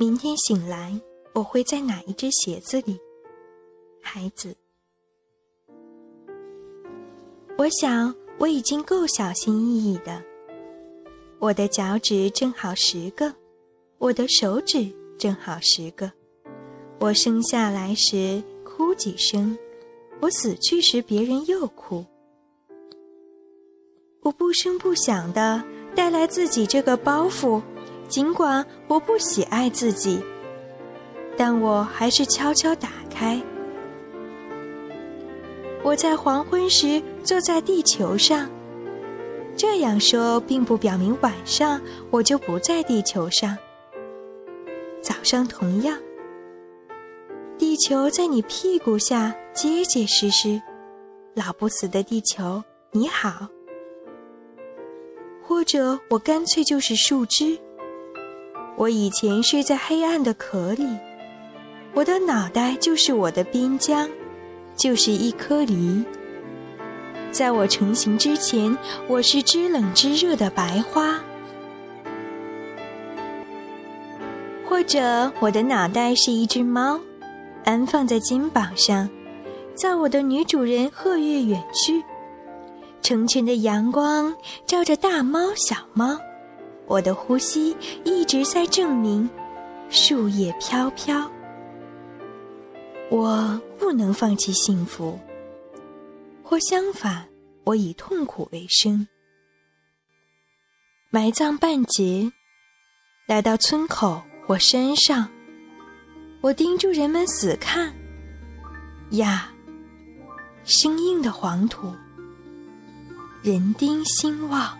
明天醒来，我会在哪一只鞋子里？孩子，我想我已经够小心翼翼的。我的脚趾正好十个，我的手指正好十个。我生下来时哭几声，我死去时别人又哭。我不声不响的带来自己这个包袱。尽管我不喜爱自己，但我还是悄悄打开。我在黄昏时坐在地球上。这样说并不表明晚上我就不在地球上。早上同样，地球在你屁股下结结实实，老不死的地球，你好。或者我干脆就是树枝。我以前睡在黑暗的壳里，我的脑袋就是我的边疆，就是一颗梨。在我成型之前，我是知冷知热的白花，或者我的脑袋是一只猫，安放在肩膀上，在我的女主人鹤跃远去，成群的阳光照着大猫小猫。我的呼吸一直在证明，树叶飘飘。我不能放弃幸福，或相反，我以痛苦为生。埋葬半截，来到村口或山上，我盯住人们死看。呀，生硬的黄土，人丁兴旺。